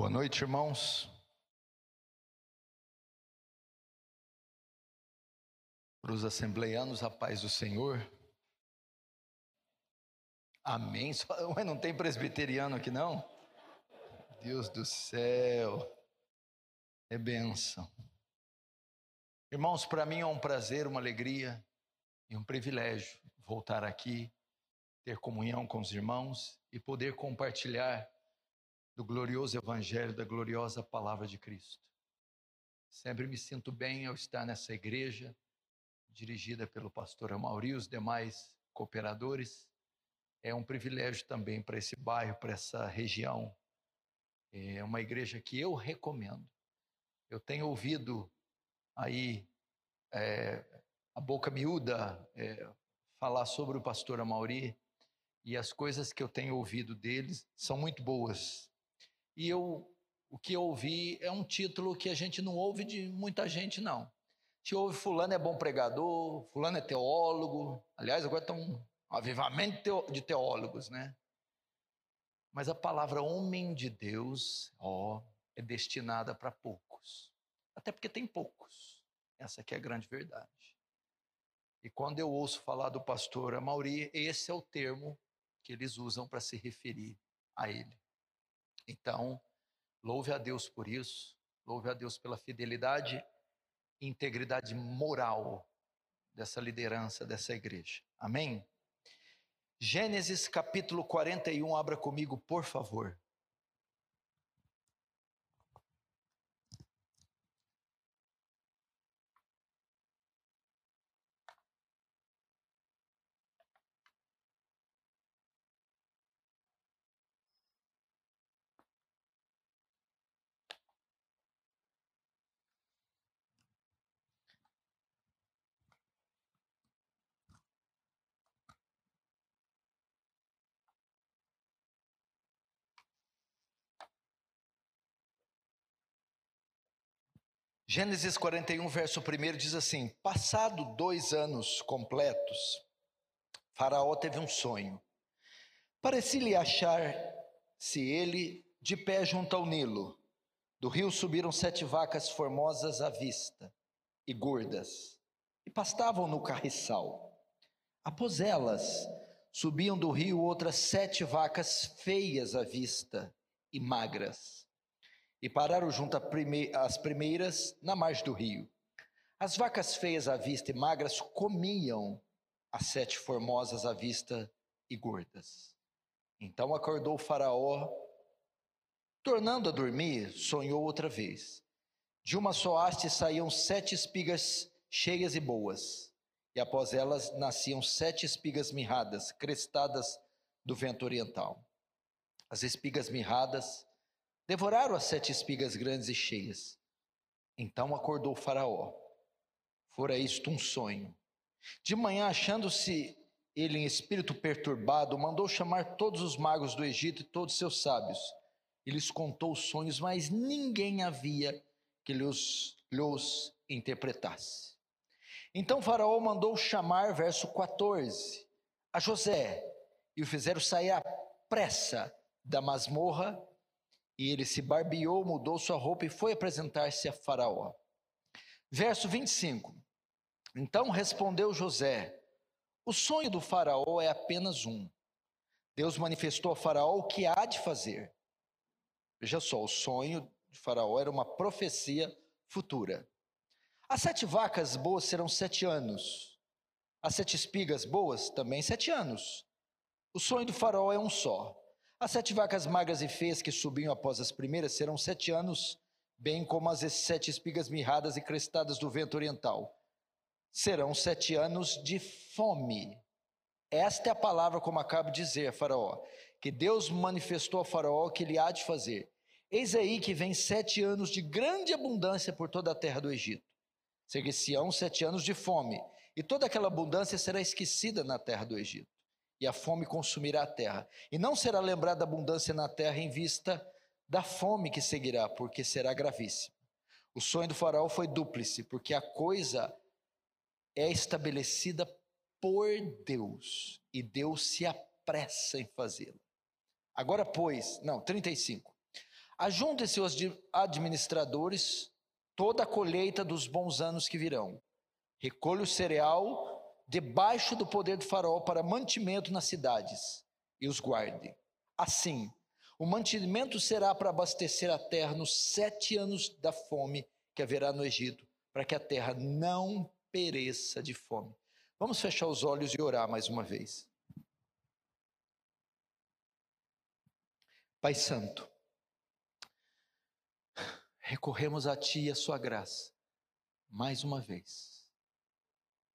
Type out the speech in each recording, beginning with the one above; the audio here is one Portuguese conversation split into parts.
Boa noite, irmãos. Para os assembleianos, a paz do Senhor. Amém. Ué, não tem presbiteriano aqui, não? Deus do céu. É benção. Irmãos, para mim é um prazer, uma alegria e um privilégio voltar aqui, ter comunhão com os irmãos e poder compartilhar do glorioso Evangelho, da gloriosa Palavra de Cristo. Sempre me sinto bem ao estar nessa igreja, dirigida pelo pastor Amauri e os demais cooperadores. É um privilégio também para esse bairro, para essa região. É uma igreja que eu recomendo. Eu tenho ouvido aí é, a boca miúda é, falar sobre o pastor Amauri e as coisas que eu tenho ouvido deles são muito boas e eu, o que eu ouvi é um título que a gente não ouve de muita gente, não. Se ouve fulano é bom pregador, fulano é teólogo, aliás, agora está um avivamento de teólogos, né? Mas a palavra homem de Deus, ó, é destinada para poucos. Até porque tem poucos. Essa aqui é a grande verdade. E quando eu ouço falar do pastor Amauri, esse é o termo que eles usam para se referir a ele. Então, louve a Deus por isso, louve a Deus pela fidelidade e integridade moral dessa liderança dessa igreja. Amém? Gênesis capítulo 41, abra comigo, por favor. Gênesis 41, verso 1 diz assim: Passado dois anos completos, Faraó teve um sonho. Parecia-lhe achar-se ele de pé junto ao Nilo. Do rio subiram sete vacas formosas à vista e gordas, e pastavam no carriçal. Após elas, subiam do rio outras sete vacas feias à vista e magras e pararam junto às primeiras na margem do rio. As vacas feias à vista e magras comiam as sete formosas à vista e gordas. Então acordou o Faraó, tornando a dormir, sonhou outra vez. De uma só haste saíam sete espigas cheias e boas, e após elas nasciam sete espigas mirradas, crestadas do vento oriental. As espigas mirradas Devoraram as sete espigas grandes e cheias. Então acordou Faraó. Fora isto um sonho. De manhã, achando-se ele em espírito perturbado, mandou chamar todos os magos do Egito e todos seus sábios. E lhes contou os sonhos, mas ninguém havia que lhes, lhes interpretasse. Então Faraó mandou chamar, verso 14, a José, e o fizeram sair à pressa da masmorra e ele se barbeou, mudou sua roupa e foi apresentar-se a Faraó. Verso 25. Então respondeu José: O sonho do Faraó é apenas um. Deus manifestou a Faraó o que há de fazer. Veja só, o sonho de Faraó era uma profecia futura. As sete vacas boas serão sete anos. As sete espigas boas também sete anos. O sonho do Faraó é um só. As sete vacas magras e feias que subiam após as primeiras serão sete anos, bem como as sete espigas mirradas e crestadas do vento oriental. Serão sete anos de fome. Esta é a palavra, como acabo de dizer, Faraó, que Deus manifestou a Faraó que ele há de fazer. Eis aí que vem sete anos de grande abundância por toda a terra do Egito. Seguir-se-ão sete anos de fome, e toda aquela abundância será esquecida na terra do Egito e a fome consumirá a terra. E não será lembrada abundância na terra em vista da fome que seguirá, porque será gravíssima. O sonho do faraó foi dúplice, porque a coisa é estabelecida por Deus, e Deus se apressa em fazê-la. Agora, pois, não, 35. Ajuntem-se os administradores, toda a colheita dos bons anos que virão. Recolha o cereal debaixo do poder do faraó para mantimento nas cidades e os guarde. Assim, o mantimento será para abastecer a terra nos sete anos da fome que haverá no Egito, para que a terra não pereça de fome. Vamos fechar os olhos e orar mais uma vez. Pai Santo, recorremos a Ti e a Sua graça, mais uma vez.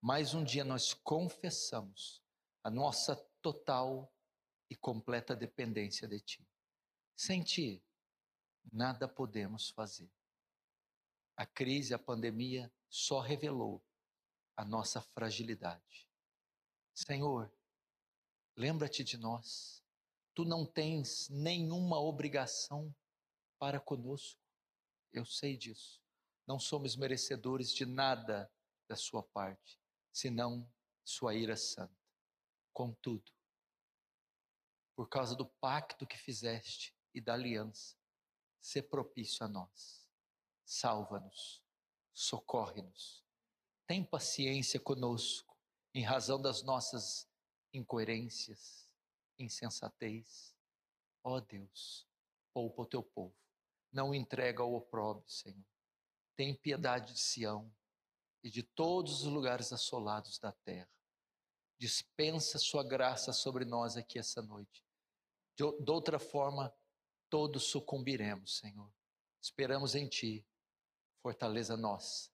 Mais um dia nós confessamos a nossa total e completa dependência de Ti. Sem Ti, nada podemos fazer. A crise, a pandemia só revelou a nossa fragilidade. Senhor, lembra-te de nós. Tu não tens nenhuma obrigação para conosco. Eu sei disso. Não somos merecedores de nada da sua parte, senão sua ira santa. Contudo, por causa do pacto que fizeste e da aliança, se propício a nós. Salva-nos, socorre-nos. Tem paciência conosco, em razão das nossas incoerências, insensatez. Ó oh Deus, poupa o teu povo. Não entrega ao opróbrio, Senhor. Tem piedade de Sião e de todos os lugares assolados da terra. Dispensa sua graça sobre nós aqui essa noite. De, de outra forma, todos sucumbiremos, Senhor. Esperamos em Ti, fortaleza nossa.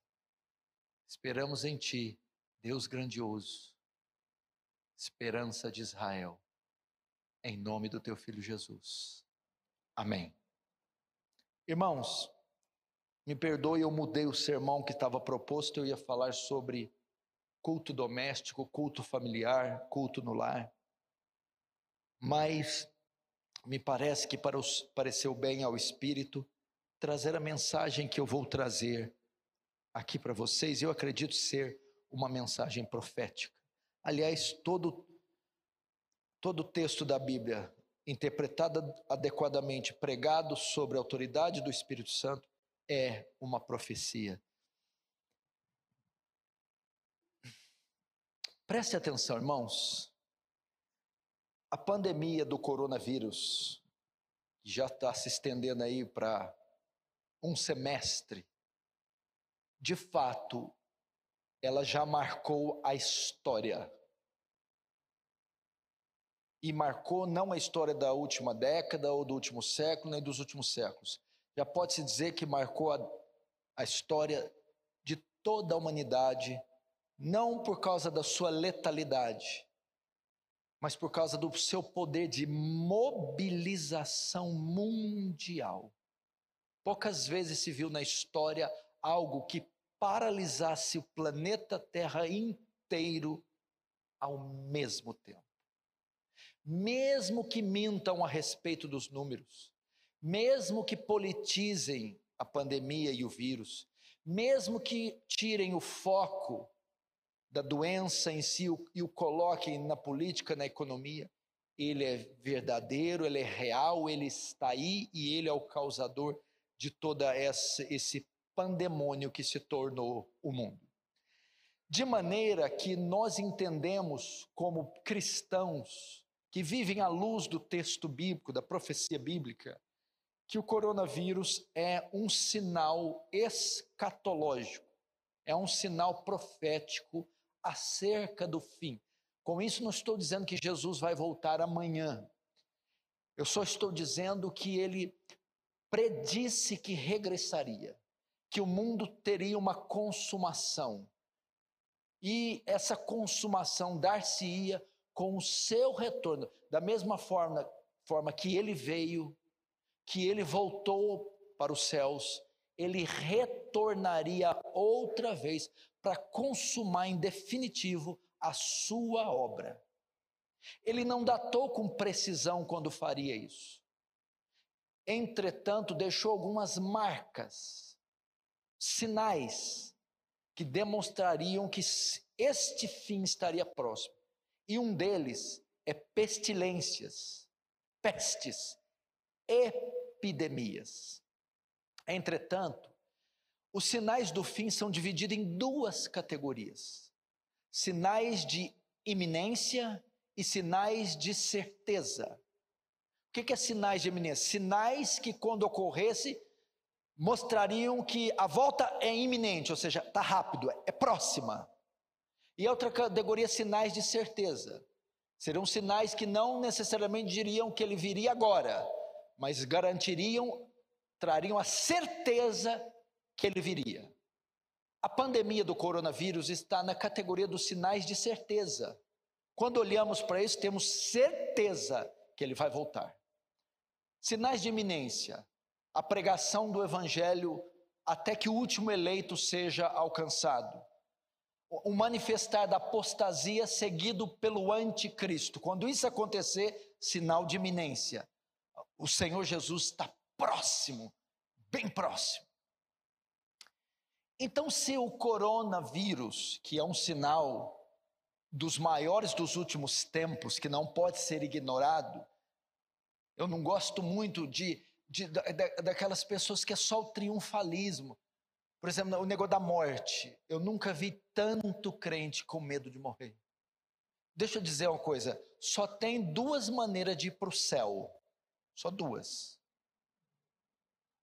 Esperamos em Ti, Deus grandioso, esperança de Israel em nome do teu filho Jesus. Amém. Irmãos, me perdoe, eu mudei o sermão que estava proposto, eu ia falar sobre culto doméstico, culto familiar, culto no lar. Mas me parece que para os, pareceu bem ao Espírito trazer a mensagem que eu vou trazer aqui para vocês. Eu acredito ser uma mensagem profética. Aliás, todo todo texto da Bíblia interpretado adequadamente, pregado sobre a autoridade do Espírito Santo, é uma profecia. Preste atenção, irmãos. A pandemia do coronavírus, já está se estendendo aí para um semestre, de fato, ela já marcou a história e marcou não a história da última década ou do último século, nem dos últimos séculos. Já pode-se dizer que marcou a, a história de toda a humanidade, não por causa da sua letalidade, mas por causa do seu poder de mobilização mundial. Poucas vezes se viu na história algo que paralisasse o planeta Terra inteiro ao mesmo tempo mesmo que mintam a respeito dos números, mesmo que politizem a pandemia e o vírus, mesmo que tirem o foco da doença em si e o coloquem na política, na economia, ele é verdadeiro, ele é real, ele está aí e ele é o causador de essa, esse pandemônio que se tornou o mundo. De maneira que nós entendemos como cristãos que vivem à luz do texto bíblico, da profecia bíblica, que o coronavírus é um sinal escatológico, é um sinal profético acerca do fim. Com isso, não estou dizendo que Jesus vai voltar amanhã. Eu só estou dizendo que ele predisse que regressaria, que o mundo teria uma consumação. E essa consumação dar-se-ia com o seu retorno, da mesma forma, forma que ele veio, que ele voltou para os céus, ele retornaria outra vez para consumar em definitivo a sua obra. Ele não datou com precisão quando faria isso. Entretanto, deixou algumas marcas, sinais, que demonstrariam que este fim estaria próximo. E um deles é pestilências, pestes, epidemias. Entretanto, os sinais do fim são divididos em duas categorias: sinais de iminência e sinais de certeza. O que é sinais de iminência? Sinais que, quando ocorresse, mostrariam que a volta é iminente, ou seja, está rápido, é próxima. E outra categoria, sinais de certeza. Seriam sinais que não necessariamente diriam que ele viria agora, mas garantiriam, trariam a certeza que ele viria. A pandemia do coronavírus está na categoria dos sinais de certeza. Quando olhamos para isso, temos certeza que ele vai voltar. Sinais de iminência: a pregação do evangelho até que o último eleito seja alcançado. O manifestar da apostasia seguido pelo anticristo. Quando isso acontecer, sinal de iminência. O Senhor Jesus está próximo, bem próximo. Então, se o coronavírus, que é um sinal dos maiores dos últimos tempos, que não pode ser ignorado, eu não gosto muito de, de, daquelas pessoas que é só o triunfalismo. Por exemplo, o negócio da morte. Eu nunca vi tanto crente com medo de morrer. Deixa eu dizer uma coisa: só tem duas maneiras de ir para o céu. Só duas.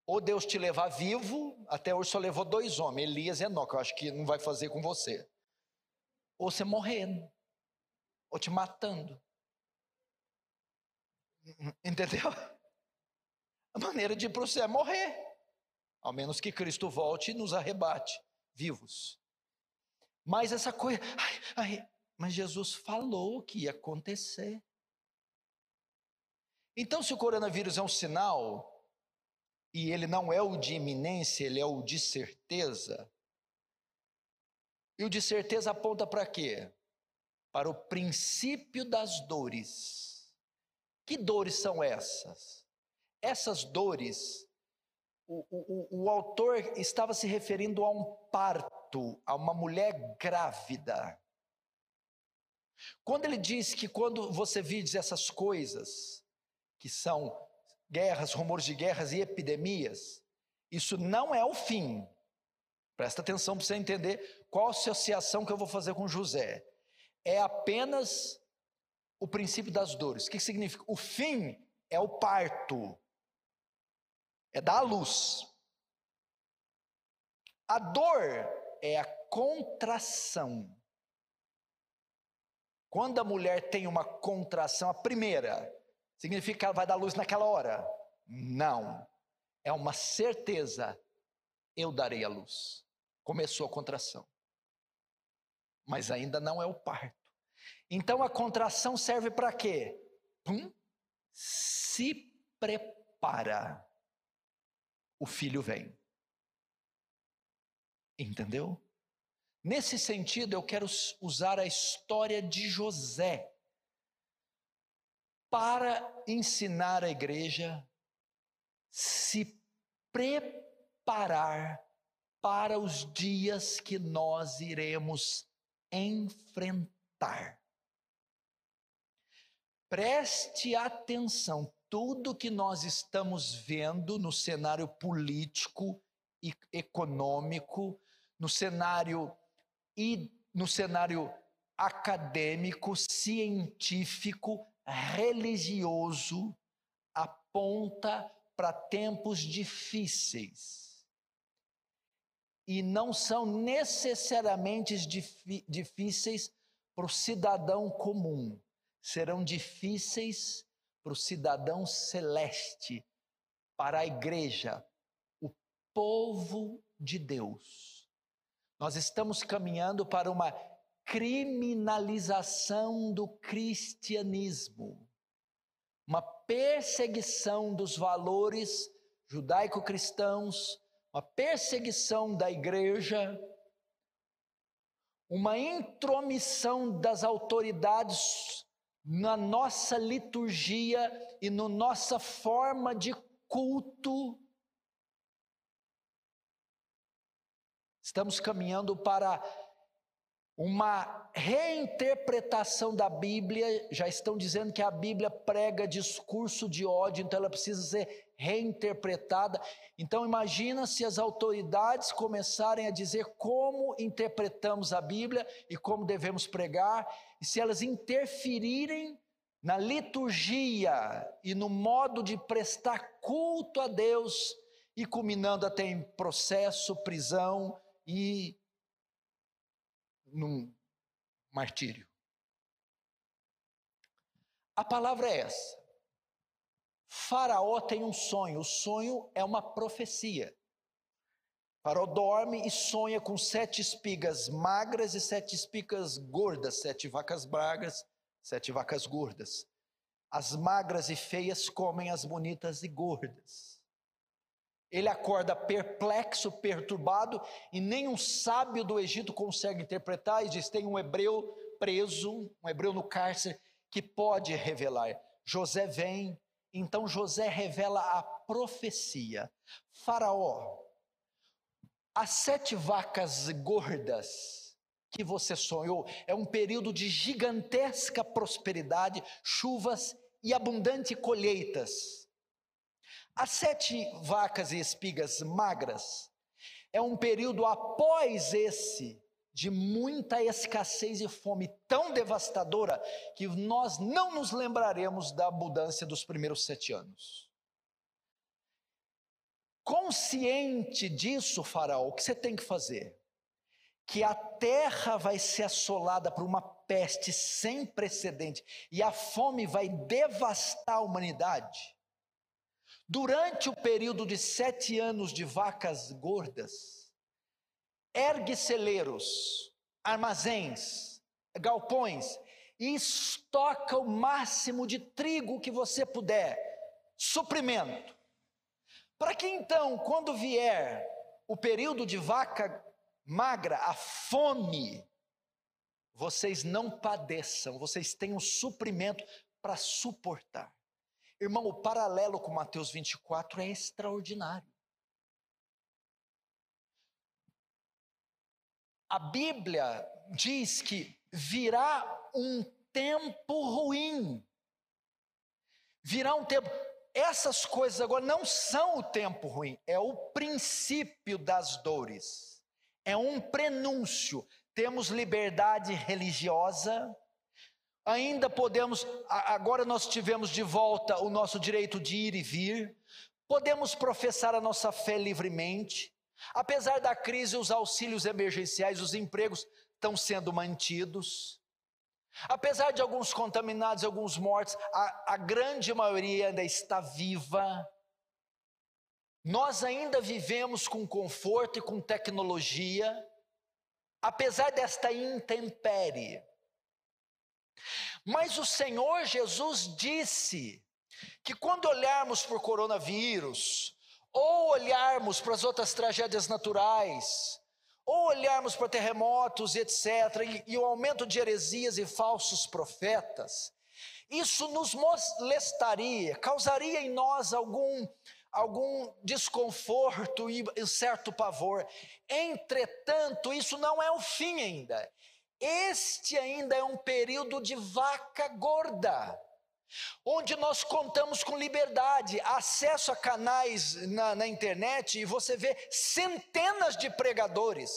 Ou Deus te levar vivo, até hoje só levou dois homens, Elias e Enoque, eu acho que não vai fazer com você. Ou você morrendo, ou te matando. Entendeu? A maneira de ir para o céu é morrer. Ao menos que Cristo volte e nos arrebate, vivos. Mas essa coisa, ai, ai, mas Jesus falou que ia acontecer. Então, se o coronavírus é um sinal, e ele não é o de iminência, ele é o de certeza. E o de certeza aponta para quê? Para o princípio das dores. Que dores são essas? Essas dores, o, o, o autor estava se referindo a um parto, a uma mulher grávida. Quando ele diz que quando você vive essas coisas, que são guerras, rumores de guerras e epidemias, isso não é o fim. Presta atenção para você entender qual associação que eu vou fazer com José. É apenas o princípio das dores. O que significa? O fim é o parto, é dar a luz. A dor é a contração. Quando a mulher tem uma contração, a primeira, Significa que ela vai dar luz naquela hora? Não. É uma certeza. Eu darei a luz. Começou a contração. Mas ainda não é o parto. Então a contração serve para quê? Hum? Se prepara. O filho vem. Entendeu? Nesse sentido, eu quero usar a história de José para ensinar a igreja se preparar para os dias que nós iremos enfrentar. Preste atenção, tudo que nós estamos vendo no cenário político e econômico, no cenário e no cenário acadêmico, científico, religioso aponta para tempos difíceis. E não são necessariamente difíceis para o cidadão comum, serão difíceis para o cidadão celeste, para a igreja, o povo de Deus. Nós estamos caminhando para uma criminalização do cristianismo, uma perseguição dos valores judaico-cristãos, uma perseguição da igreja, uma intromissão das autoridades na nossa liturgia e na nossa forma de culto. Estamos caminhando para uma reinterpretação da Bíblia, já estão dizendo que a Bíblia prega discurso de ódio, então ela precisa ser reinterpretada. Então imagina se as autoridades começarem a dizer como interpretamos a Bíblia e como devemos pregar, e se elas interferirem na liturgia e no modo de prestar culto a Deus, e culminando até em processo, prisão e num martírio. A palavra é essa. Faraó tem um sonho, o sonho é uma profecia. Faraó dorme e sonha com sete espigas magras e sete espigas gordas, sete vacas magras, sete vacas gordas. As magras e feias comem as bonitas e gordas. Ele acorda perplexo, perturbado, e nenhum sábio do Egito consegue interpretar, e diz: tem um hebreu preso, um hebreu no cárcere, que pode revelar. José vem, então José revela a profecia. Faraó, as sete vacas gordas que você sonhou é um período de gigantesca prosperidade, chuvas e abundante colheitas. As sete vacas e espigas magras é um período após esse de muita escassez e fome tão devastadora que nós não nos lembraremos da abundância dos primeiros sete anos. Consciente disso, Faraó, o que você tem que fazer? Que a terra vai ser assolada por uma peste sem precedente e a fome vai devastar a humanidade. Durante o período de sete anos de vacas gordas, ergue celeiros, armazéns, galpões e estoca o máximo de trigo que você puder, suprimento. Para que então, quando vier o período de vaca magra, a fome, vocês não padeçam, vocês tenham suprimento para suportar. Irmão, o paralelo com Mateus 24 é extraordinário. A Bíblia diz que virá um tempo ruim. Virá um tempo. Essas coisas agora não são o tempo ruim, é o princípio das dores. É um prenúncio. Temos liberdade religiosa, ainda podemos, agora nós tivemos de volta o nosso direito de ir e vir, podemos professar a nossa fé livremente, apesar da crise, os auxílios emergenciais, os empregos estão sendo mantidos, apesar de alguns contaminados, alguns mortos, a, a grande maioria ainda está viva. Nós ainda vivemos com conforto e com tecnologia, apesar desta intempérie. Mas o Senhor Jesus disse que quando olharmos para o coronavírus, ou olharmos para as outras tragédias naturais, ou olharmos para terremotos etc., e, e o aumento de heresias e falsos profetas, isso nos molestaria, causaria em nós algum, algum desconforto e certo pavor. Entretanto, isso não é o fim ainda. Este ainda é um período de vaca gorda, onde nós contamos com liberdade, acesso a canais na, na internet e você vê centenas de pregadores.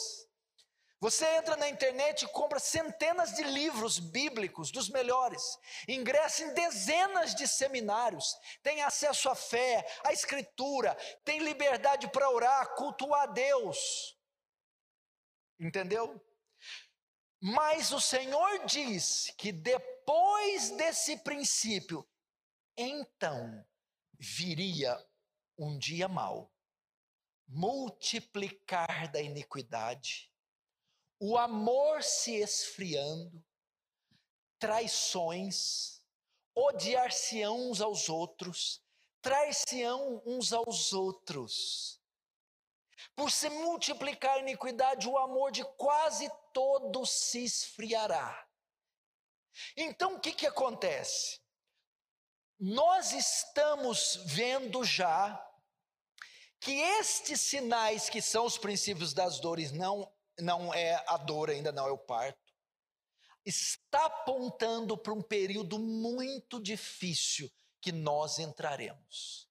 Você entra na internet e compra centenas de livros bíblicos, dos melhores, ingressa em dezenas de seminários, tem acesso à fé, à escritura, tem liberdade para orar, cultuar a Deus. Entendeu? Mas o Senhor diz que depois desse princípio, então viria um dia mau, multiplicar da iniquidade, o amor se esfriando, traições, odiar-se-ão uns aos outros, trair-se-ão uns aos outros. Por se multiplicar a iniquidade, o amor de quase todos se esfriará. Então o que, que acontece? Nós estamos vendo já que estes sinais que são os princípios das dores, não, não é a dor ainda, não é o parto, está apontando para um período muito difícil que nós entraremos.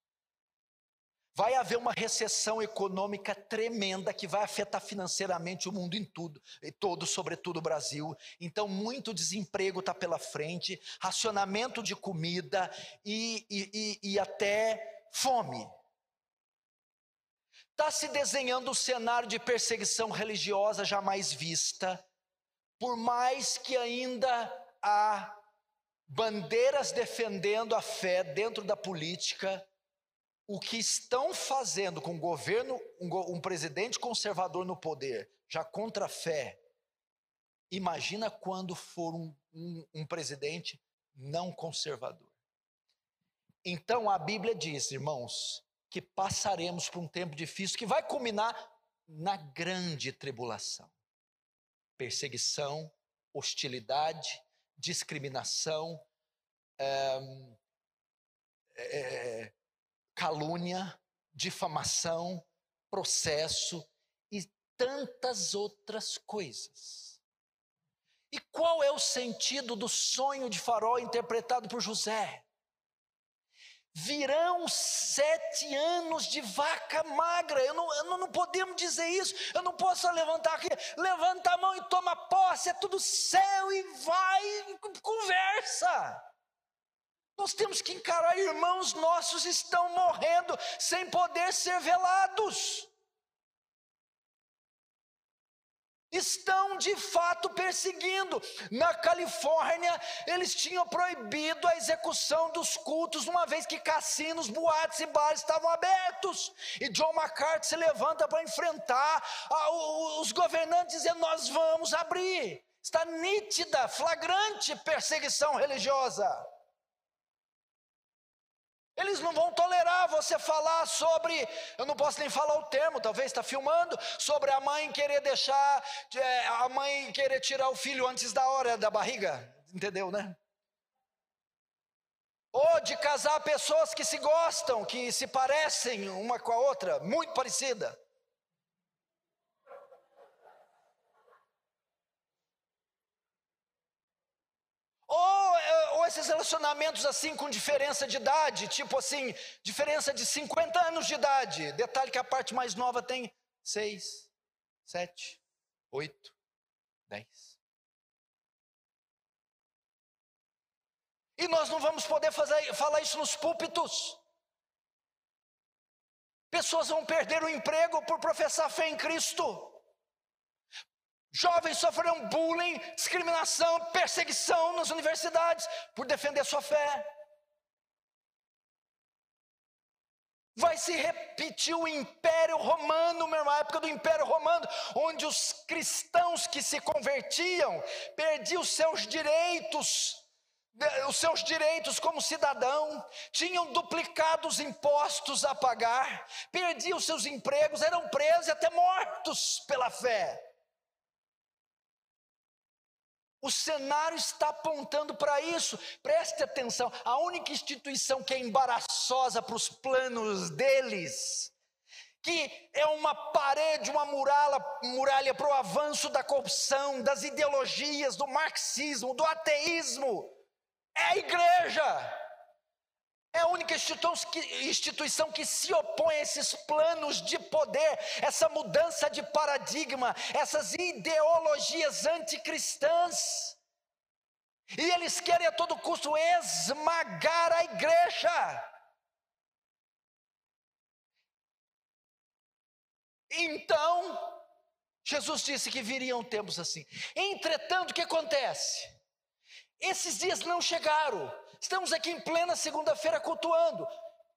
Vai haver uma recessão econômica tremenda que vai afetar financeiramente o mundo em tudo, e todo, sobretudo o Brasil. Então, muito desemprego está pela frente, racionamento de comida e, e, e, e até fome. Está se desenhando um cenário de perseguição religiosa jamais vista, por mais que ainda há bandeiras defendendo a fé dentro da política o que estão fazendo com o governo, um, um presidente conservador no poder, já contra a fé, imagina quando for um, um, um presidente não conservador. Então a Bíblia diz, irmãos, que passaremos por um tempo difícil que vai culminar na grande tribulação. Perseguição, hostilidade, discriminação, é, é, calúnia, difamação, processo e tantas outras coisas. E qual é o sentido do sonho de Farol interpretado por José? Virão sete anos de vaca magra. Eu não, eu não, podemos dizer isso. Eu não posso levantar aqui. Levanta a mão e toma posse. É tudo céu e vai, conversa. Nós temos que encarar, irmãos nossos estão morrendo sem poder ser velados. Estão de fato perseguindo. Na Califórnia, eles tinham proibido a execução dos cultos, uma vez que cassinos, boates e bares estavam abertos. E John MacArthur se levanta para enfrentar os governantes, dizendo: Nós vamos abrir. Está nítida, flagrante perseguição religiosa. Eles não vão tolerar você falar sobre, eu não posso nem falar o termo, talvez está filmando, sobre a mãe querer deixar, é, a mãe querer tirar o filho antes da hora da barriga, entendeu, né? Ou de casar pessoas que se gostam, que se parecem uma com a outra, muito parecida. Ou, eh, ou esses relacionamentos assim com diferença de idade, tipo assim, diferença de 50 anos de idade. Detalhe que a parte mais nova tem 6, 7, 8, 10. E nós não vamos poder fazer, falar isso nos púlpitos. Pessoas vão perder o emprego por professar fé em Cristo. Jovens sofrerão bullying, discriminação, perseguição nas universidades por defender sua fé. Vai se repetir o Império Romano, meu irmão, a época do Império Romano, onde os cristãos que se convertiam perdiam os seus direitos, os seus direitos como cidadão, tinham duplicados impostos a pagar, perdiam seus empregos, eram presos e até mortos pela fé. O cenário está apontando para isso. Preste atenção: a única instituição que é embaraçosa para os planos deles, que é uma parede, uma muralha, muralha para o avanço da corrupção, das ideologias, do marxismo, do ateísmo, é a igreja. É a única instituição que se opõe a esses planos de poder, essa mudança de paradigma, essas ideologias anticristãs. E eles querem a todo custo esmagar a igreja. Então, Jesus disse que viriam tempos assim. Entretanto, o que acontece? Esses dias não chegaram. Estamos aqui em plena segunda-feira cultuando.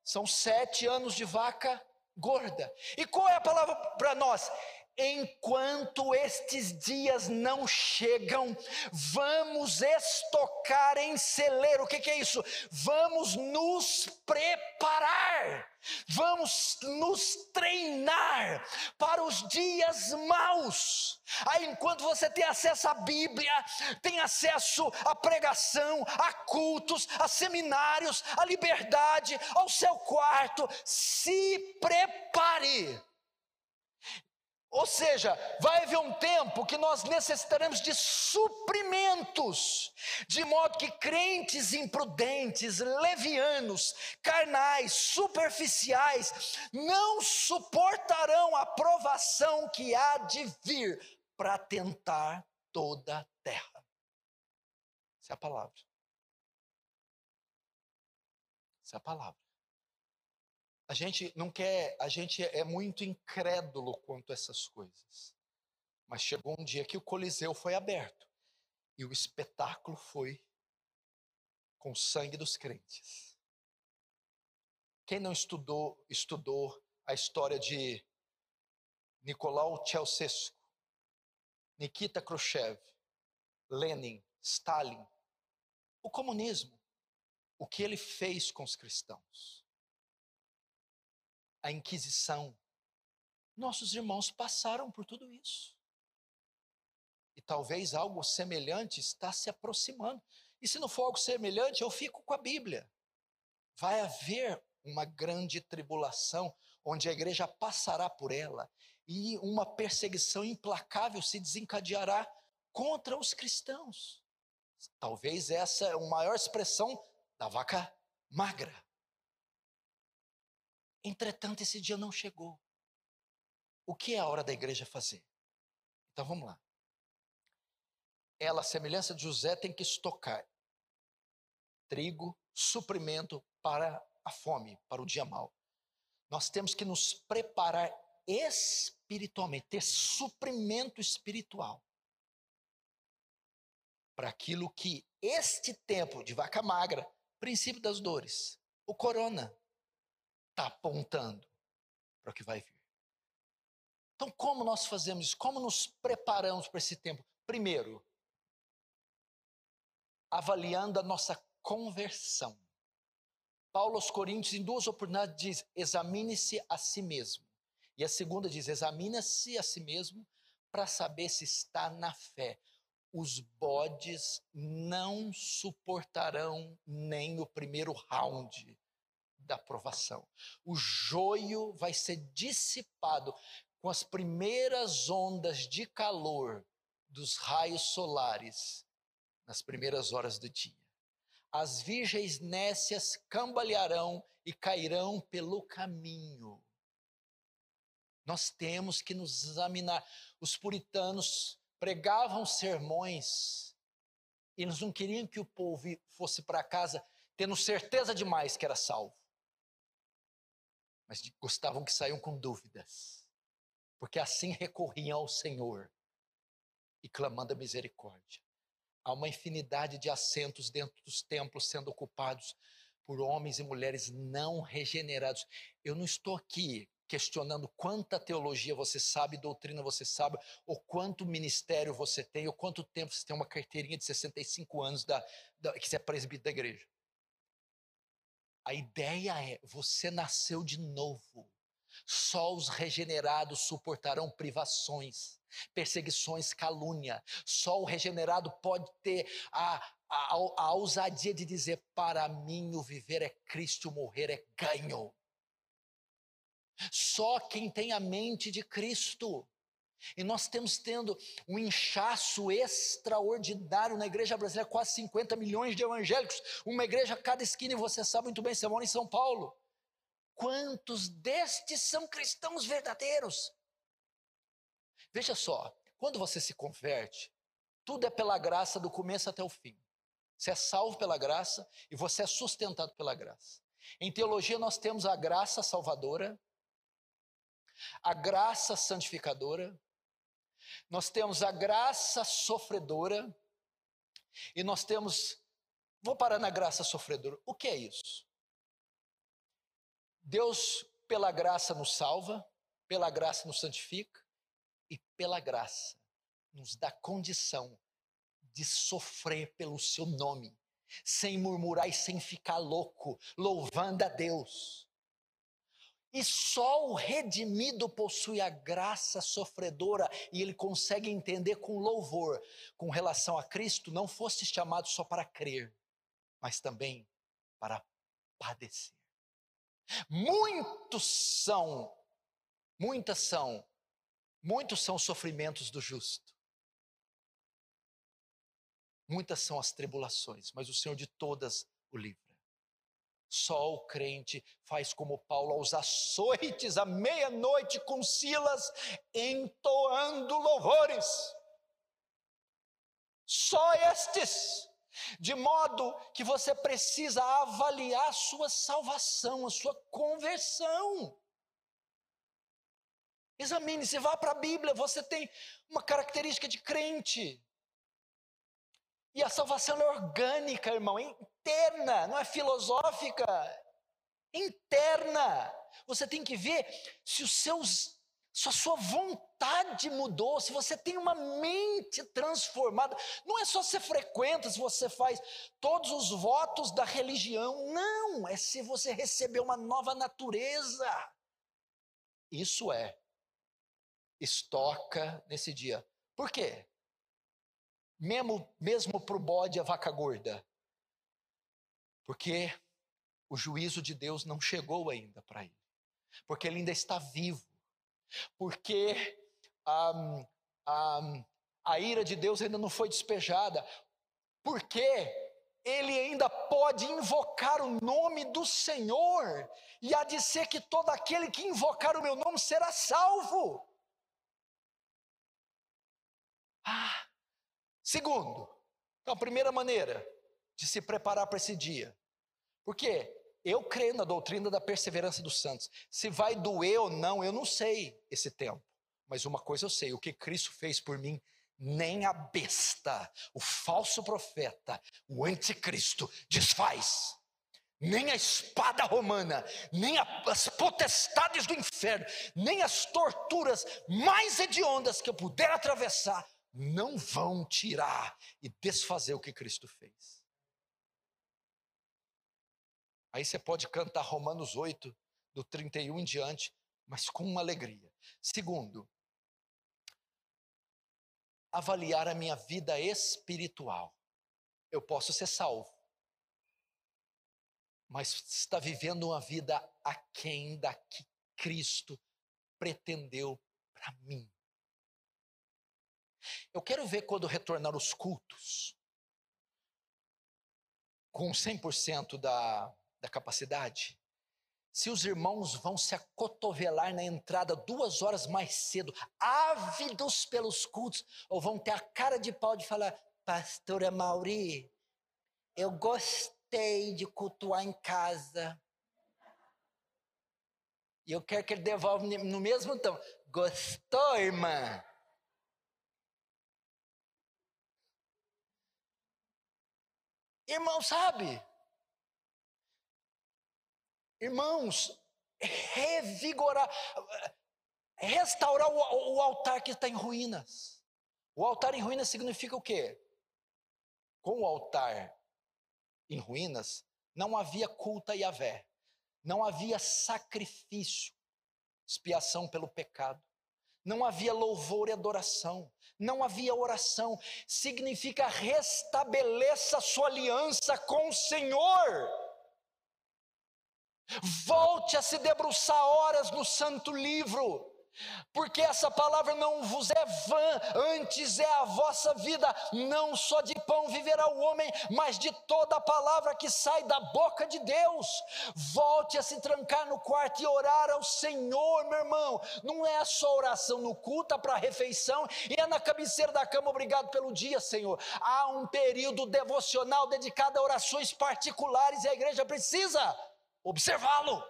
São sete anos de vaca gorda. E qual é a palavra para nós? Enquanto estes dias não chegam, vamos estocar em celeiro. O que, que é isso? Vamos nos preparar, vamos nos treinar para os dias maus. Aí, enquanto você tem acesso à Bíblia, tem acesso à pregação, a cultos, a seminários, à liberdade, ao seu quarto, se prepare Ou seja, vai haver um tempo que nós necessitaremos de suprimentos, de modo que crentes imprudentes, levianos, carnais, superficiais, não suportarão a provação que há de vir para tentar toda a terra. Essa é a palavra. Essa é a palavra. A gente não quer, a gente é muito incrédulo quanto a essas coisas. Mas chegou um dia que o Coliseu foi aberto e o espetáculo foi com o sangue dos crentes. Quem não estudou, estudou a história de Nicolau Ceausescu, Nikita Khrushchev, Lenin, Stalin, o comunismo, o que ele fez com os cristãos a Inquisição. Nossos irmãos passaram por tudo isso. E talvez algo semelhante está se aproximando. E se não for algo semelhante, eu fico com a Bíblia. Vai haver uma grande tribulação, onde a igreja passará por ela, e uma perseguição implacável se desencadeará contra os cristãos. Talvez essa é a maior expressão da vaca magra. Entretanto, esse dia não chegou. O que é a hora da igreja fazer? Então vamos lá. Ela, a semelhança de José, tem que estocar trigo, suprimento para a fome, para o dia mau. Nós temos que nos preparar espiritualmente, ter suprimento espiritual para aquilo que este tempo de vaca magra, princípio das dores, o corona, está apontando para o que vai vir. Então, como nós fazemos isso? Como nos preparamos para esse tempo? Primeiro, avaliando a nossa conversão. Paulo aos Coríntios, em duas oportunidades, diz: examine-se a si mesmo. E a segunda diz: examine-se a si mesmo para saber se está na fé. Os bodes não suportarão nem o primeiro round da provação. O joio vai ser dissipado com as primeiras ondas de calor dos raios solares nas primeiras horas do dia. As virgens nécias cambalearão e cairão pelo caminho. Nós temos que nos examinar. Os puritanos pregavam sermões eles não queriam que o povo fosse para casa tendo certeza demais que era salvo mas gostavam que saiam com dúvidas, porque assim recorriam ao Senhor e clamando a misericórdia. Há uma infinidade de assentos dentro dos templos sendo ocupados por homens e mulheres não regenerados. Eu não estou aqui questionando quanta teologia você sabe, doutrina você sabe, ou quanto ministério você tem, ou quanto tempo você tem uma carteirinha de 65 anos da, da, que você é presbítero da igreja. A ideia é: você nasceu de novo. Só os regenerados suportarão privações, perseguições, calúnia. Só o regenerado pode ter a, a, a ousadia de dizer: para mim o viver é Cristo, o morrer é ganho. Só quem tem a mente de Cristo e nós temos tendo um inchaço extraordinário na igreja brasileira, quase 50 milhões de evangélicos, uma igreja a cada esquina, e você sabe muito bem, você mora em São Paulo. Quantos destes são cristãos verdadeiros? Veja só, quando você se converte, tudo é pela graça do começo até o fim. Você é salvo pela graça e você é sustentado pela graça. Em teologia, nós temos a graça salvadora, a graça santificadora nós temos a graça sofredora e nós temos. Vou parar na graça sofredora. O que é isso? Deus, pela graça, nos salva, pela graça, nos santifica e pela graça nos dá condição de sofrer pelo seu nome, sem murmurar e sem ficar louco, louvando a Deus. E só o redimido possui a graça sofredora e ele consegue entender com louvor, com relação a Cristo, não fosse chamado só para crer, mas também para padecer. Muitos são, muitas são Muitos são os sofrimentos do justo. Muitas são as tribulações, mas o Senhor de todas o livra. Só o crente faz como Paulo aos açoites à meia-noite com Silas, entoando louvores. Só estes. De modo que você precisa avaliar sua salvação, a sua conversão. Examine, se vá para a Bíblia, você tem uma característica de crente. E a salvação é orgânica, irmão, é interna, não é filosófica. Interna. Você tem que ver se os seus se a sua vontade mudou, se você tem uma mente transformada, não é só se frequenta, se você faz todos os votos da religião, não, é se você recebeu uma nova natureza. Isso é, estoca nesse dia. Por quê? mesmo, mesmo para o bode a vaca gorda. Porque o juízo de Deus não chegou ainda para ele. Porque ele ainda está vivo. Porque um, um, a ira de Deus ainda não foi despejada. Porque ele ainda pode invocar o nome do Senhor. E há de ser que todo aquele que invocar o meu nome será salvo. Ah, Segundo, então a primeira maneira de se preparar para esse dia. Porque eu creio na doutrina da perseverança dos santos. Se vai doer ou não, eu não sei esse tempo. Mas uma coisa eu sei: o que Cristo fez por mim, nem a besta, o falso profeta, o anticristo desfaz. Nem a espada romana, nem a, as potestades do inferno, nem as torturas mais hediondas que eu puder atravessar não vão tirar e desfazer o que Cristo fez. Aí você pode cantar Romanos 8, do 31 em diante, mas com uma alegria. Segundo, avaliar a minha vida espiritual. Eu posso ser salvo, mas está vivendo uma vida aquém da que Cristo pretendeu para mim. Eu quero ver quando retornar os cultos, com 100% da, da capacidade, se os irmãos vão se acotovelar na entrada duas horas mais cedo, ávidos pelos cultos, ou vão ter a cara de pau de falar: Pastora Mauri, eu gostei de cultuar em casa. E eu quero que ele devolva no mesmo tom. Gostou, irmã? Irmão, sabe? Irmãos, revigorar, restaurar o, o altar que está em ruínas. O altar em ruínas significa o quê? Com o altar em ruínas, não havia culto a Yahvé, não havia sacrifício, expiação pelo pecado não havia louvor e adoração, não havia oração. Significa restabeleça sua aliança com o Senhor. Volte a se debruçar horas no santo livro porque essa palavra não vos é vã, antes é a vossa vida, não só de pão viverá o homem, mas de toda a palavra que sai da boca de Deus. Volte a se trancar no quarto e orar ao Senhor, meu irmão. Não é só oração no culto, para a refeição e é na cabeceira da cama, obrigado pelo dia, Senhor. Há um período devocional dedicado a orações particulares e a igreja precisa observá-lo.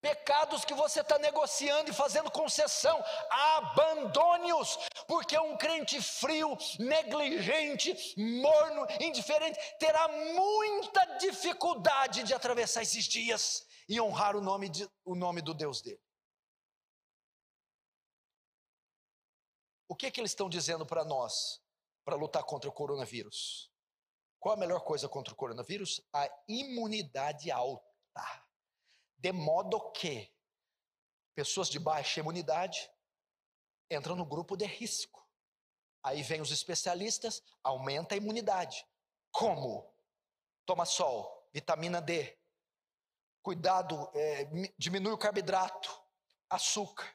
Pecados que você está negociando e fazendo concessão, abandone-os, porque um crente frio, negligente, morno, indiferente, terá muita dificuldade de atravessar esses dias e honrar o nome, de, o nome do Deus dele. O que, que eles estão dizendo para nós para lutar contra o coronavírus? Qual a melhor coisa contra o coronavírus? A imunidade alta de modo que pessoas de baixa imunidade entram no grupo de risco. Aí vem os especialistas, aumenta a imunidade. Como? Toma sol, vitamina D, cuidado, é, diminui o carboidrato, açúcar.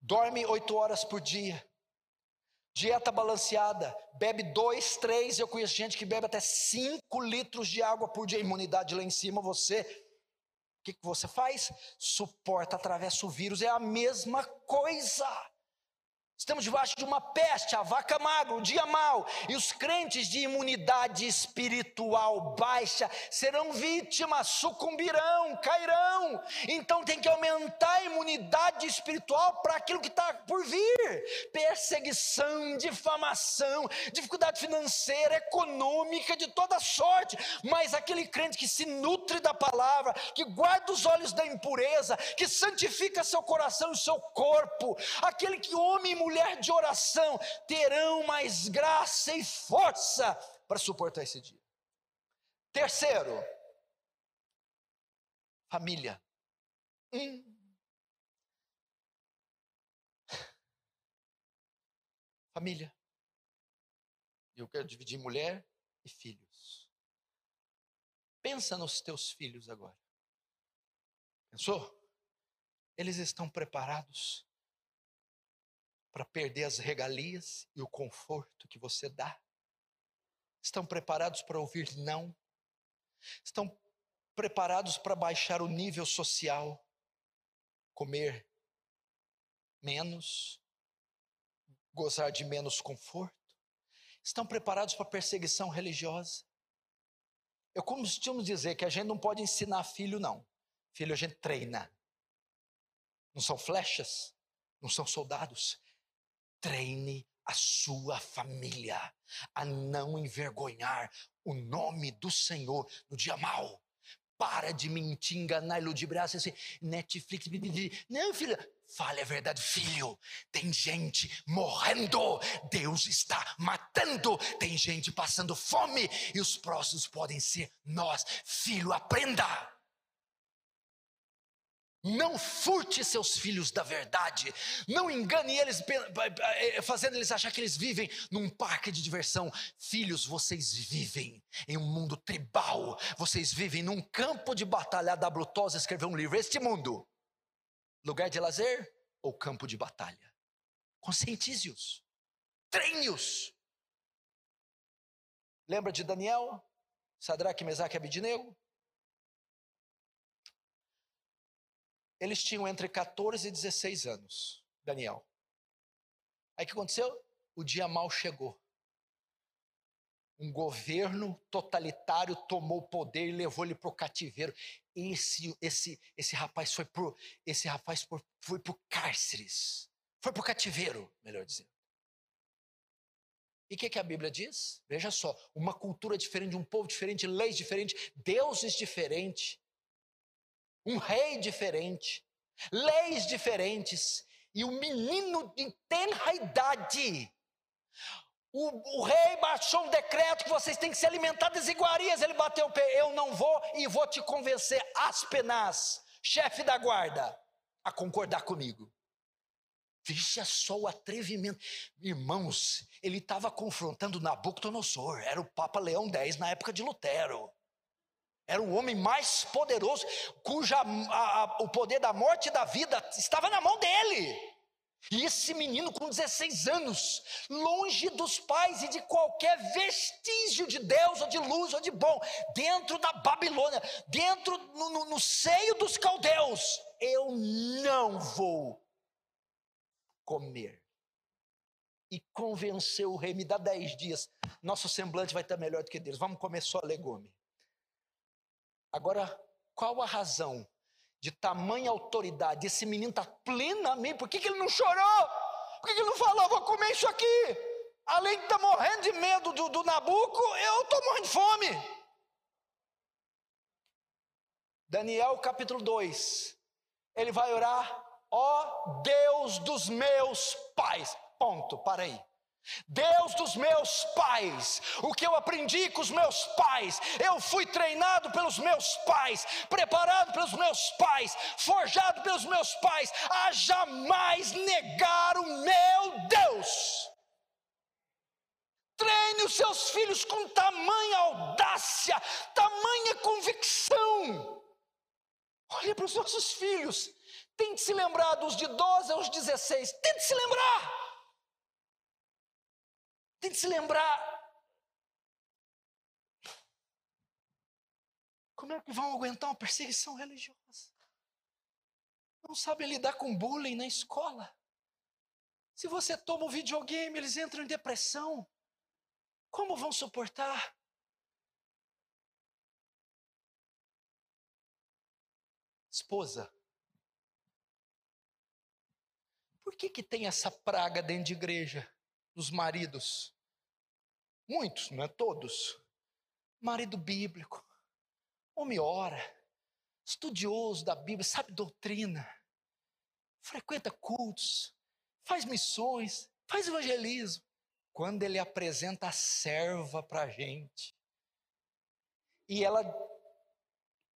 dorme oito horas por dia, dieta balanceada, bebe dois, três, eu conheço gente que bebe até cinco litros de água por dia, imunidade lá em cima, você, o que, que você faz? Suporta, atravessa o vírus, é a mesma coisa. Estamos debaixo de uma peste, a vaca magra, o dia mau, e os crentes de imunidade espiritual baixa serão vítimas, sucumbirão, cairão. Então tem que aumentar a imunidade espiritual para aquilo que está por vir: perseguição, difamação, dificuldade financeira, econômica, de toda sorte. Mas aquele crente que se nutre da palavra, que guarda os olhos da impureza, que santifica seu coração e seu corpo, aquele que homem e mulher de oração terão mais graça e força para suportar esse dia. Terceiro, família. Hum. Família. Eu quero dividir mulher e filhos. Pensa nos teus filhos agora. Pensou? Eles estão preparados para perder as regalias e o conforto que você dá? Estão preparados para ouvir não? Estão preparados para baixar o nível social? Comer menos? Gozar de menos conforto? Estão preparados para perseguição religiosa? Eu costumo dizer que a gente não pode ensinar filho, não. Filho a gente treina. Não são flechas, não são soldados. Treine a sua família a não envergonhar o nome do Senhor no dia mau. Para de mentir, enganar, ludibriar, assim, Netflix, não, filha, fale a verdade, filho. Tem gente morrendo, Deus está matando, tem gente passando fome e os próximos podem ser nós. Filho, aprenda. Não furte seus filhos da verdade. Não engane eles, eh, fazendo eles achar que eles vivem num parque de diversão. Filhos, vocês vivem em um mundo tribal. Vocês vivem num campo de batalha. A W. Toz escreveu um livro. Este mundo, lugar de lazer ou campo de batalha? Conscientize-os. Treine-os. Lembra de Daniel? Sadraque, Mesaque e Abidinego? Eles tinham entre 14 e 16 anos, Daniel. Aí o que aconteceu? O dia mal chegou. Um governo totalitário tomou o poder e levou ele para o cativeiro. Esse, esse, esse rapaz foi para esse rapaz foi, para cárceres. Foi para o cativeiro, melhor dizendo. E o que, que, a Bíblia diz? Veja só, uma cultura diferente, um povo diferente, leis diferentes, deuses diferentes um rei diferente, leis diferentes, e o menino de tenra idade. O, o, rei baixou um decreto que vocês têm que se alimentar das iguarias. Ele bateu o pé. Eu não vou e vou te convencer, Aspenas, chefe da guarda, a concordar comigo. Veja só o atrevimento. Irmãos, ele estava confrontando Nabucodonosor, era o Papa Leão X na época de Lutero. Era o homem mais poderoso, cuja a, a, o poder da morte e da vida estava na mão dele. E esse menino com 16 anos, longe dos pais e de qualquer vestígio de Deus, ou de luz, ou de bom, dentro da Babilônia, dentro no, no, no seio dos caldeus, eu não vou comer. E convenceu o rei, me dá 10 dias, nosso semblante vai estar melhor do que deles, vamos comer só legume. Agora, qual a razão de tamanha autoridade? Esse menino está plenamente. Por que, que ele não chorou? Por que, que ele não falou, vou comer isso aqui? Além de estar tá morrendo de medo do, do Nabuco, eu estou morrendo de fome. Daniel capítulo 2. Ele vai orar, ó Deus dos meus pais. Ponto, para aí. Deus dos meus pais, o que eu aprendi com os meus pais, eu fui treinado pelos meus pais, preparado pelos meus pais, forjado pelos meus pais, a jamais negar o meu Deus. Treine os seus filhos com tamanha audácia, tamanha convicção. Olhe para os nossos filhos. Tente se lembrar dos de 12 aos 16. Tente se lembrar. Tente se lembrar. Como é que vão aguentar uma perseguição religiosa? Não sabem lidar com bullying na escola. Se você toma um videogame, eles entram em depressão. Como vão suportar? Esposa. Por que, que tem essa praga dentro de igreja dos maridos? Muitos, não é todos. Marido bíblico, homem ora, estudioso da Bíblia, sabe doutrina, frequenta cultos, faz missões, faz evangelismo. Quando ele apresenta a serva para a gente, e ela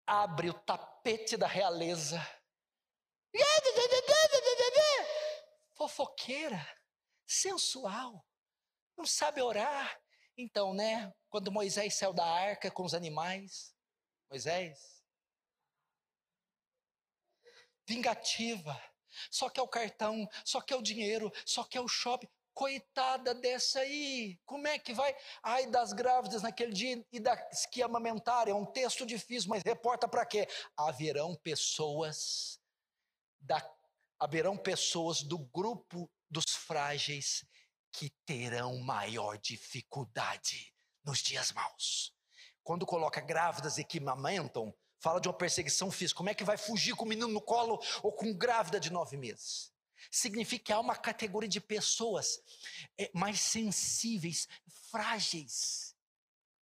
abre o tapete da realeza, fofoqueira, sensual, não sabe orar. Então, né, quando Moisés saiu da arca com os animais, Moisés, vingativa, só quer o cartão, só quer o dinheiro, só quer o shopping. Coitada dessa aí, como é que vai? Ai das grávidas naquele dia e das que amamentarem, é um texto difícil, mas reporta para quê? Haverão pessoas da, haverão pessoas do grupo dos frágeis que terão maior dificuldade nos dias maus. Quando coloca grávidas e que amamentam, Fala de uma perseguição física. Como é que vai fugir com o menino no colo ou com grávida de nove meses? Significa que há uma categoria de pessoas é, mais sensíveis, frágeis,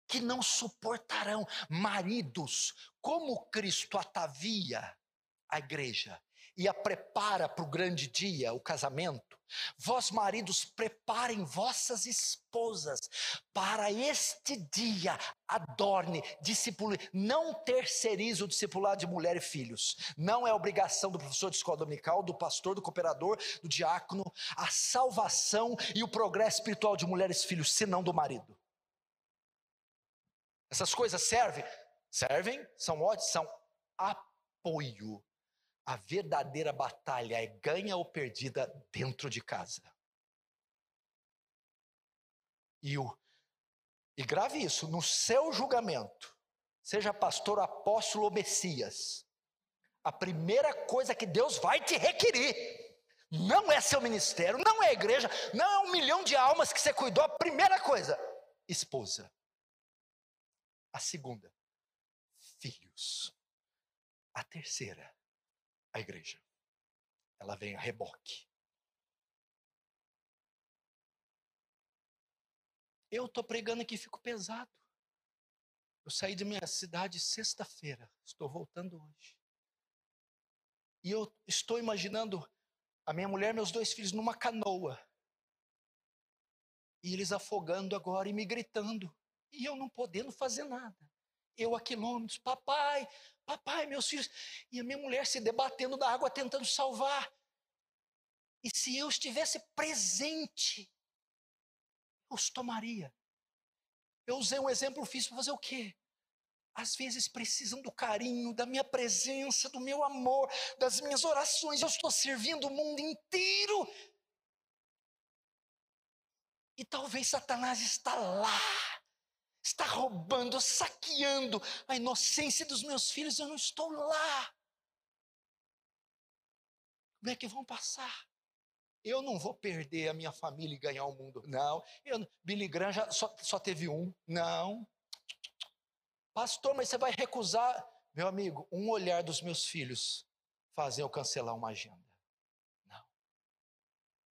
que não suportarão. Maridos, como Cristo atavia a igreja e a prepara para o grande dia, o casamento, Vós, maridos, preparem vossas esposas para este dia, adorne, discipule. Não terceirize o discipulado de mulher e filhos. Não é obrigação do professor de escola dominical, do pastor, do cooperador, do diácono, a salvação e o progresso espiritual de mulheres e filhos, senão do marido. Essas coisas servem? Servem, são ótimas, são apoio a verdadeira batalha é ganha ou perdida dentro de casa. E, o, e grave isso, no seu julgamento, seja pastor, apóstolo ou Messias, a primeira coisa que Deus vai te requerir não é seu ministério, não é igreja, não é um milhão de almas que você cuidou. A primeira coisa, esposa. A segunda, filhos. A terceira, a igreja. Ela vem a reboque. Eu estou pregando aqui fico pesado. Eu saí de minha cidade sexta-feira, estou voltando hoje. E eu estou imaginando a minha mulher e meus dois filhos numa canoa. E eles afogando agora e me gritando. E eu não podendo fazer nada. Eu a quilômetros, papai, papai, meus filhos. E a minha mulher se debatendo na água, tentando salvar. E se eu estivesse presente, eu os tomaria. Eu usei um exemplo físico para fazer o quê? Às vezes precisam do carinho, da minha presença, do meu amor, das minhas orações. Eu estou servindo o mundo inteiro. E talvez Satanás está lá está roubando, saqueando a inocência dos meus filhos, eu não estou lá. Como é que vão passar? Eu não vou perder a minha família e ganhar o mundo. Não. Eu, Billy Graham já só, só teve um. Não. Pastor, mas você vai recusar? Meu amigo, um olhar dos meus filhos fazem eu cancelar uma agenda. Não.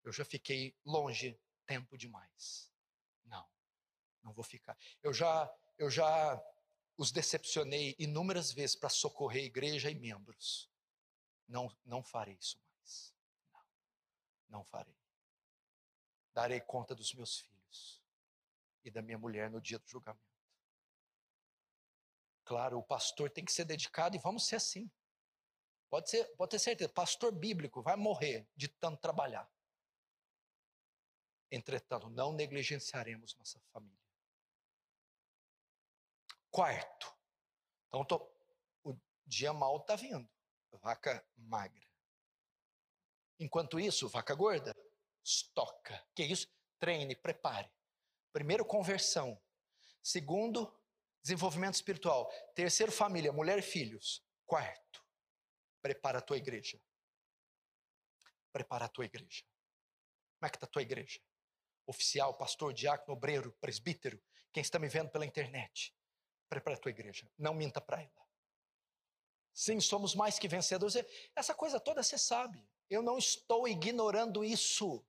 Eu já fiquei longe tempo demais. Não vou ficar. Eu já, eu já os decepcionei inúmeras vezes para socorrer igreja e membros. Não, não farei isso mais. Não, não farei. Darei conta dos meus filhos e da minha mulher no dia do julgamento. Claro, o pastor tem que ser dedicado e vamos ser assim. Pode, ser, pode ter certeza, pastor bíblico vai morrer de tanto trabalhar. Entretanto, não negligenciaremos nossa família. Quarto. Então, tô, o dia mal está vindo. vaca magra. Enquanto isso, vaca gorda, estoca. Que isso? Treine, prepare. Primeiro, conversão. Segundo, desenvolvimento espiritual. Terceiro, família, mulher e filhos. Quarto, prepara a tua igreja. Prepara a tua igreja. Como é que está a tua igreja? Oficial, pastor, diácono, obreiro, presbítero, quem está me vendo pela internet. Prepara a tua igreja. Não minta para ela. Sim, somos mais que vencedores. Essa coisa toda você sabe. Eu não estou ignorando isso.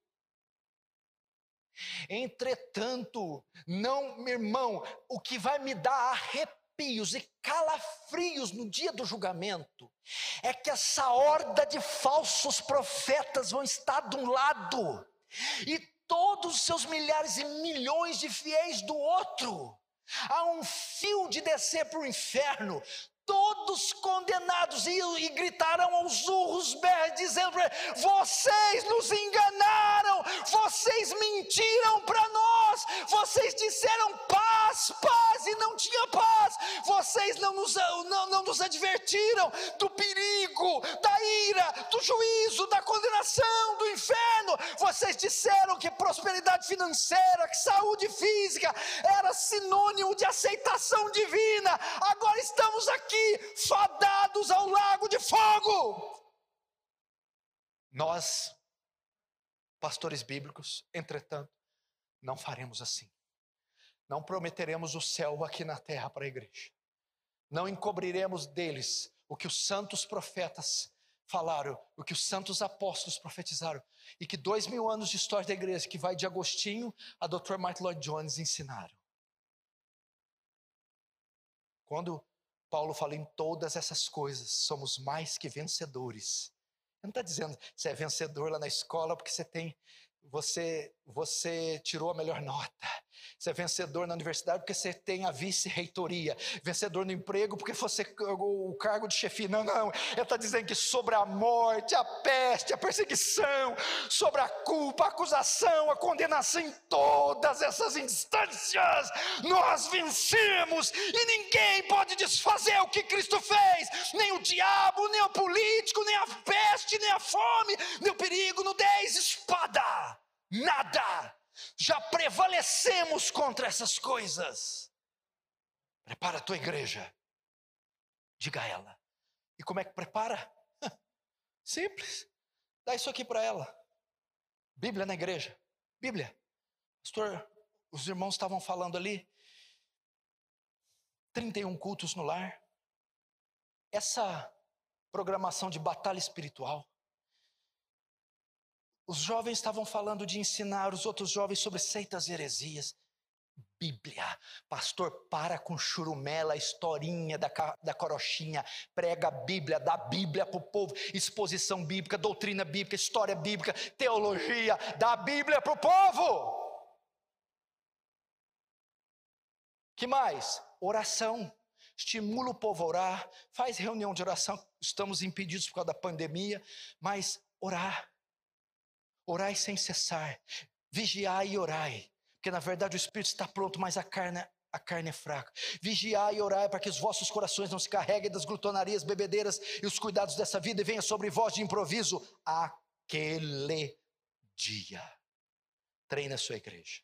Entretanto, não, irmão, o que vai me dar arrepios e calafrios no dia do julgamento é que essa horda de falsos profetas vão estar de um lado e todos os seus milhares e milhões de fiéis do outro. Há um fio de descer para o inferno, todos condenados, e, e gritarão aos urros, dizendo: Vocês nos enganaram, vocês mentiram para nós, vocês disseram paz, paz, e não tinha paz, vocês não nos, não, não nos advertiram do perigo, da ira, do juízo, da condenação, do inferno, vocês disseram que prosperidade financeira, que saúde física era sinônimo de aceitação divina, agora estamos aqui fadados ao lago de fogo. Nós, pastores bíblicos, entretanto, não faremos assim. Não prometeremos o céu aqui na terra para a igreja. Não encobriremos deles o que os santos profetas falaram, o que os santos apóstolos profetizaram, e que dois mil anos de história da igreja, que vai de Agostinho a Dr. Martin Lloyd Jones, ensinaram. Quando Paulo fala em todas essas coisas, somos mais que vencedores. Ele não está dizendo você é vencedor lá na escola porque você tem você, você tirou a melhor nota. Você é vencedor na universidade porque você tem a vice-reitoria. Vencedor no emprego porque você o cargo de chefia. Não, não. Ele está dizendo que sobre a morte, a peste, a perseguição, sobre a culpa, a acusação, a condenação, em todas essas instâncias, nós vencemos e ninguém pode desfazer o que Cristo fez. Nem o diabo, nem o político, nem a peste, nem a fome, nem o perigo, 10, espada nada. Já prevalecemos contra essas coisas. Prepara a tua igreja. Diga a ela. E como é que prepara? Simples. Dá isso aqui para ela. Bíblia na igreja. Bíblia. Pastor, os irmãos estavam falando ali. 31 cultos no lar. Essa programação de batalha espiritual os jovens estavam falando de ensinar os outros jovens sobre seitas heresias. Bíblia. Pastor, para com churumela, historinha da, da corochinha. Prega a Bíblia, dá a Bíblia para o povo. Exposição bíblica, doutrina bíblica, história bíblica, teologia. Dá a Bíblia para o povo. que mais? Oração. Estimula o povo a orar. Faz reunião de oração. Estamos impedidos por causa da pandemia. Mas orar Orai sem cessar, vigiai e orai, porque na verdade o espírito está pronto, mas a carne, a carne é fraca. Vigiai e orai para que os vossos corações não se carreguem das glutonarias, bebedeiras e os cuidados dessa vida e venha sobre vós de improviso aquele dia. Treine a sua igreja.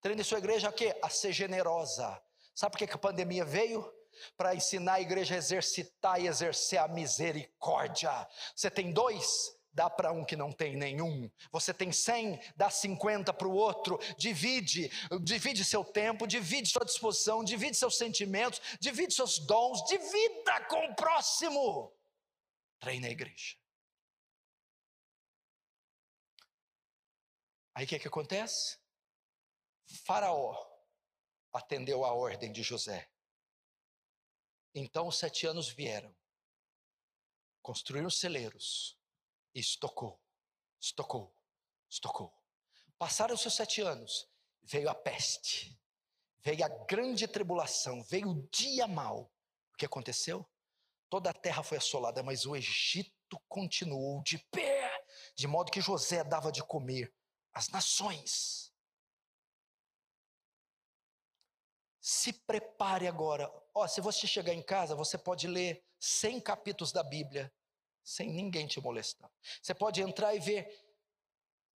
Treine a sua igreja a quê? A ser generosa. Sabe por que a pandemia veio? Para ensinar a igreja a exercitar e exercer a misericórdia. Você tem dois? Dá para um que não tem nenhum. Você tem 100, dá 50 para o outro. Divide, divide seu tempo, divide sua disposição, divide seus sentimentos, divide seus dons, divida com o próximo. Treine a igreja. Aí o que, que acontece? Faraó atendeu a ordem de José. Então os sete anos vieram, construíram celeiros, estocou, estocou, estocou. Passaram os sete anos, veio a peste, veio a grande tribulação, veio o dia mau. O que aconteceu? Toda a terra foi assolada, mas o Egito continuou de pé, de modo que José dava de comer às nações. Se prepare agora. Ó, se você chegar em casa, você pode ler 100 capítulos da Bíblia sem ninguém te molestar. Você pode entrar e ver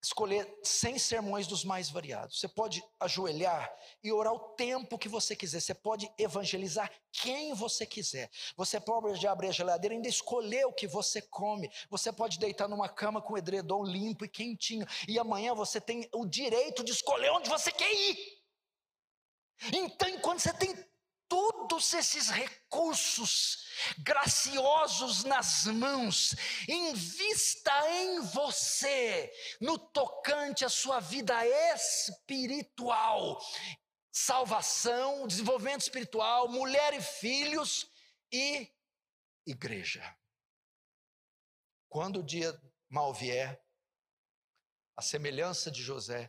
escolher 100 sermões dos mais variados. Você pode ajoelhar e orar o tempo que você quiser. Você pode evangelizar quem você quiser. Você pode abrir a geladeira e ainda escolher o que você come. Você pode deitar numa cama com edredom limpo e quentinho. E amanhã você tem o direito de escolher onde você quer ir. Então, enquanto você tem todos esses recursos graciosos nas mãos, invista em você, no tocante à sua vida espiritual, salvação, desenvolvimento espiritual, mulher e filhos e igreja. Quando o dia mal vier, a semelhança de José,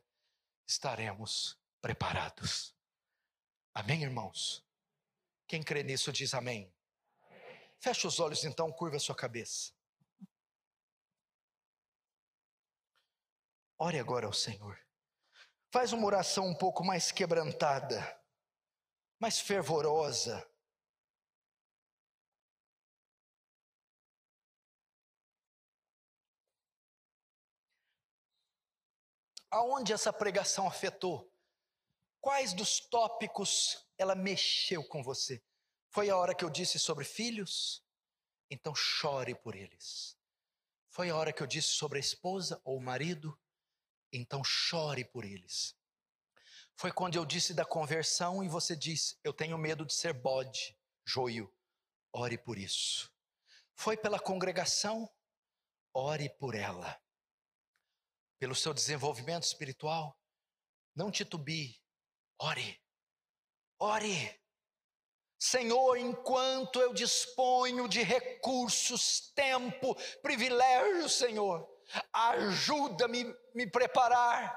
estaremos preparados. Amém, irmãos? Quem crê nisso diz amém. Feche os olhos então, curva a sua cabeça. Ore agora ao Senhor. Faz uma oração um pouco mais quebrantada, mais fervorosa. Aonde essa pregação afetou? Quais dos tópicos ela mexeu com você? Foi a hora que eu disse sobre filhos? Então chore por eles. Foi a hora que eu disse sobre a esposa ou o marido? Então chore por eles. Foi quando eu disse da conversão e você disse: Eu tenho medo de ser bode, joio. Ore por isso. Foi pela congregação? Ore por ela. Pelo seu desenvolvimento espiritual? Não titubie, Ore, ore. Senhor, enquanto eu disponho de recursos, tempo, privilégio, Senhor, ajuda-me me preparar,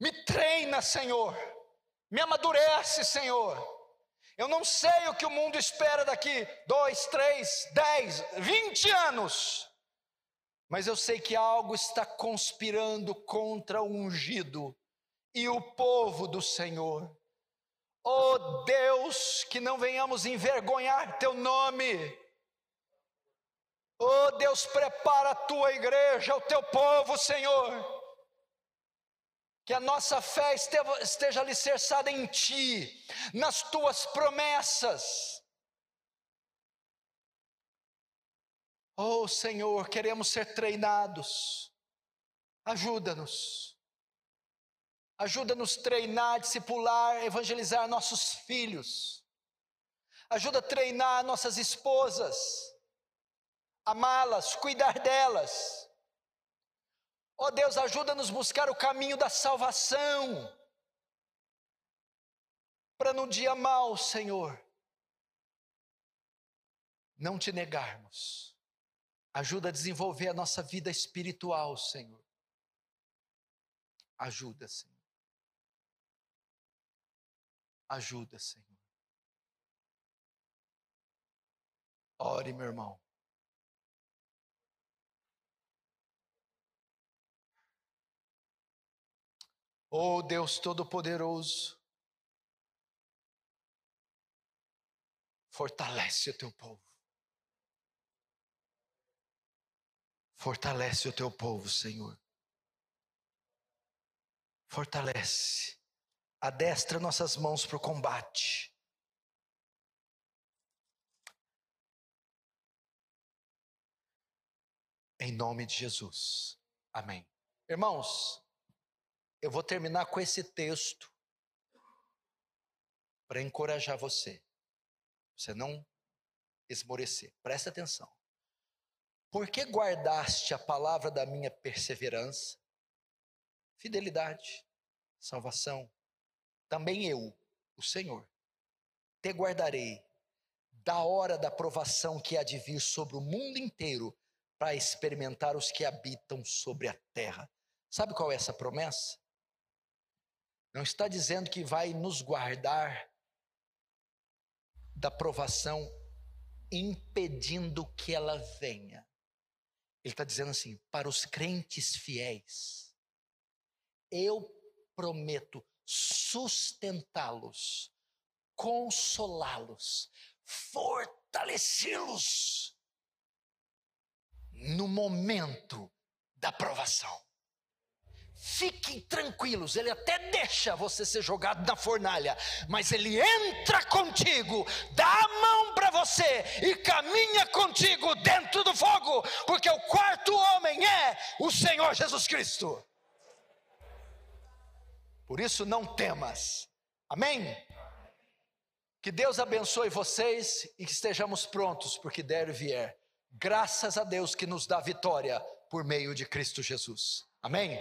me treina, Senhor, me amadurece, Senhor. Eu não sei o que o mundo espera daqui dois, três, dez, vinte anos, mas eu sei que algo está conspirando contra o ungido e o povo do Senhor. Oh Deus, que não venhamos envergonhar teu nome. Oh Deus, prepara a tua igreja, o teu povo, Senhor. Que a nossa fé esteja alicerçada em Ti, nas Tuas promessas. Oh Senhor, queremos ser treinados. Ajuda-nos. Ajuda-nos a treinar, discipular, evangelizar nossos filhos. Ajuda a treinar nossas esposas, amá-las, cuidar delas. Ó oh Deus, ajuda-nos buscar o caminho da salvação. Para no dia mal, Senhor, não te negarmos. Ajuda a desenvolver a nossa vida espiritual, Senhor. Ajuda, Senhor. Ajuda, Senhor. Ore, meu irmão. Oh Deus Todo-Poderoso, fortalece o teu povo. Fortalece o teu povo, Senhor. Fortalece adestra nossas mãos para o combate. Em nome de Jesus. Amém. Irmãos, eu vou terminar com esse texto para encorajar você. Você não esmorecer. Presta atenção. Por que guardaste a palavra da minha perseverança, fidelidade, salvação, também eu, o Senhor, te guardarei da hora da provação que há de vir sobre o mundo inteiro para experimentar os que habitam sobre a terra. Sabe qual é essa promessa? Não está dizendo que vai nos guardar da provação impedindo que ela venha. Ele está dizendo assim: para os crentes fiéis, eu prometo sustentá-los, consolá-los, fortalecê-los. no momento da provação. Fiquem tranquilos, ele até deixa você ser jogado na fornalha, mas ele entra contigo, dá a mão para você e caminha contigo dentro do fogo, porque o quarto homem é o Senhor Jesus Cristo. Por isso não temas. Amém? Que Deus abençoe vocês e que estejamos prontos porque der e vier. Graças a Deus que nos dá vitória por meio de Cristo Jesus. Amém?